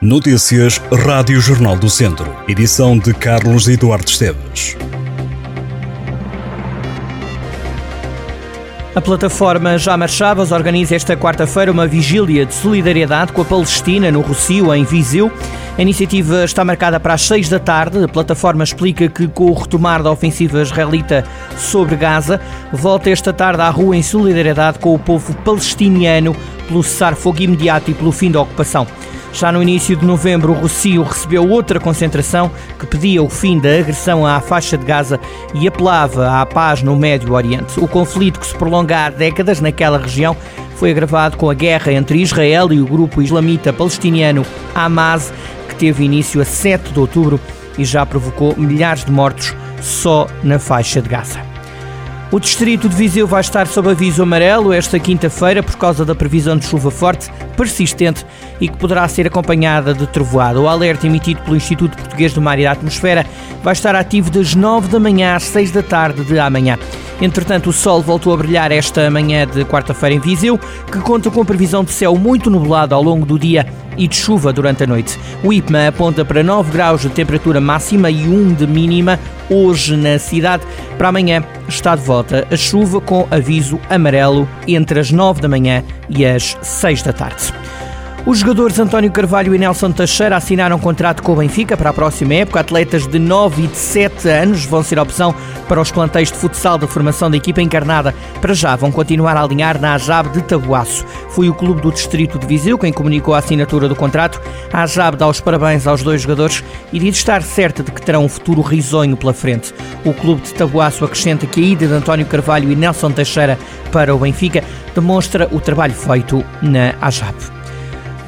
Notícias Rádio Jornal do Centro. Edição de Carlos Eduardo Esteves. A plataforma Já Marchavas organiza esta quarta-feira uma vigília de solidariedade com a Palestina no Rocio, em Viseu. A iniciativa está marcada para as seis da tarde. A plataforma explica que, com o retomar da ofensiva israelita sobre Gaza, volta esta tarde à rua em solidariedade com o povo palestiniano pelo cessar-fogo imediato e pelo fim da ocupação. Já no início de novembro, o Rocio recebeu outra concentração que pedia o fim da agressão à faixa de Gaza e apelava à paz no Médio Oriente. O conflito que se prolonga há décadas naquela região foi agravado com a guerra entre Israel e o grupo islamita palestiniano Hamas, que teve início a 7 de outubro e já provocou milhares de mortos só na faixa de Gaza. O distrito de Viseu vai estar sob aviso amarelo esta quinta-feira por causa da previsão de chuva forte, persistente e que poderá ser acompanhada de trovoada. O alerta emitido pelo Instituto Português do Mar e da Atmosfera vai estar ativo das 9 da manhã às 6 da tarde de amanhã. Entretanto, o sol voltou a brilhar esta manhã de quarta-feira em Viseu, que conta com previsão de céu muito nublado ao longo do dia e de chuva durante a noite. O IPMA aponta para 9 graus de temperatura máxima e 1 de mínima hoje na cidade. Para amanhã está de volta a chuva com aviso amarelo entre as 9 da manhã e as 6 da tarde. Os jogadores António Carvalho e Nelson Teixeira assinaram um contrato com o Benfica para a próxima época. Atletas de 9 e de 7 anos vão ser opção para os plantéis de futsal da formação da equipa encarnada. Para já vão continuar a alinhar na Ajab de Tabuaço. Foi o clube do Distrito de Viseu quem comunicou a assinatura do contrato. A Ajab dá os parabéns aos dois jogadores e diz estar certa de que terão um futuro risonho pela frente. O clube de Tabuaço acrescenta que a ida de António Carvalho e Nelson Teixeira para o Benfica demonstra o trabalho feito na Ajab.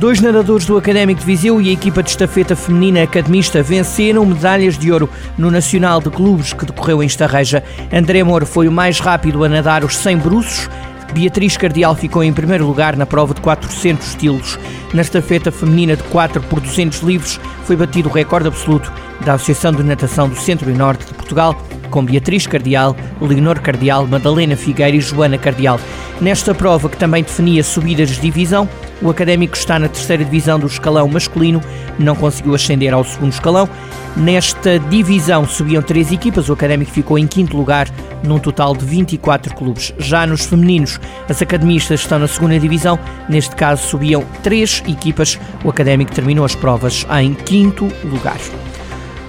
Dois nadadores do Académico de Viseu e a equipa de estafeta feminina academista venceram medalhas de ouro no Nacional de Clubes que decorreu em Estarreja. André Moro foi o mais rápido a nadar os 100 bruços. Beatriz Cardial ficou em primeiro lugar na prova de 400 estilos. Na estafeta feminina de 4 por 200 livros foi batido o recorde absoluto da Associação de Natação do Centro e Norte de Portugal, com Beatriz Cardial, Leonor Cardial, Madalena Figueira e Joana Cardial. Nesta prova, que também definia subidas de divisão, o Académico está na terceira divisão do escalão masculino, não conseguiu ascender ao segundo escalão. Nesta divisão subiam três equipas, o Académico ficou em quinto lugar, num total de 24 clubes. Já nos femininos, as academistas estão na segunda divisão, neste caso subiam três equipas, o Académico terminou as provas em quinto lugar.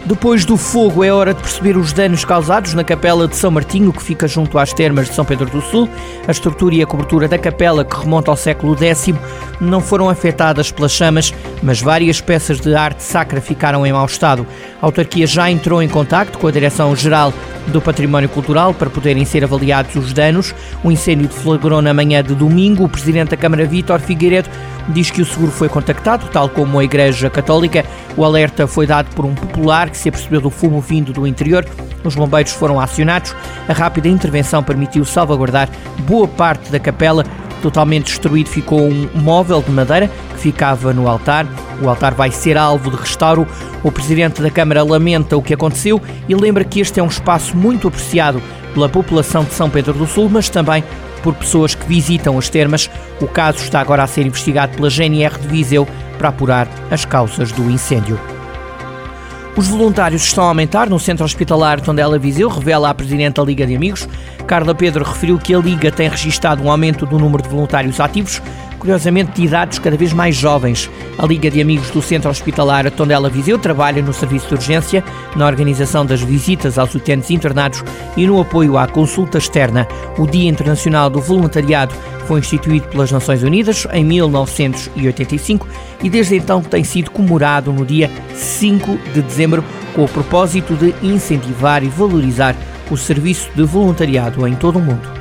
Depois do fogo, é hora de perceber os danos causados na capela de São Martinho, que fica junto às termas de São Pedro do Sul. A estrutura e a cobertura da capela, que remonta ao século X, não foram afetadas pelas chamas, mas várias peças de arte sacra ficaram em mau estado. A autarquia já entrou em contacto com a Direção-Geral do Património Cultural para poderem ser avaliados os danos. O incêndio deflagrou na manhã de domingo. O presidente da Câmara, Vítor Figueiredo, diz que o seguro foi contactado, tal como a Igreja Católica. O alerta foi dado por um popular que se apercebeu do fumo vindo do interior. Os bombeiros foram acionados. A rápida intervenção permitiu salvaguardar boa parte da capela. Totalmente destruído ficou um móvel de madeira que ficava no altar. O altar vai ser alvo de restauro. O presidente da Câmara lamenta o que aconteceu e lembra que este é um espaço muito apreciado pela população de São Pedro do Sul, mas também por pessoas que visitam as termas. O caso está agora a ser investigado pela GNR de Viseu para apurar as causas do incêndio. Os voluntários estão a aumentar no centro hospitalar Tondela Viseu, revela a Presidente da Liga de Amigos. Carla Pedro referiu que a Liga tem registado um aumento do número de voluntários ativos, curiosamente de idades cada vez mais jovens. A Liga de Amigos do Centro Hospitalar Tondela Viseu trabalha no serviço de urgência, na organização das visitas aos utentes internados e no apoio à consulta externa. O Dia Internacional do Voluntariado foi instituído pelas Nações Unidas em 1985 e desde então tem sido comemorado no dia 5 de dezembro com o propósito de incentivar e valorizar o serviço de voluntariado em todo o mundo.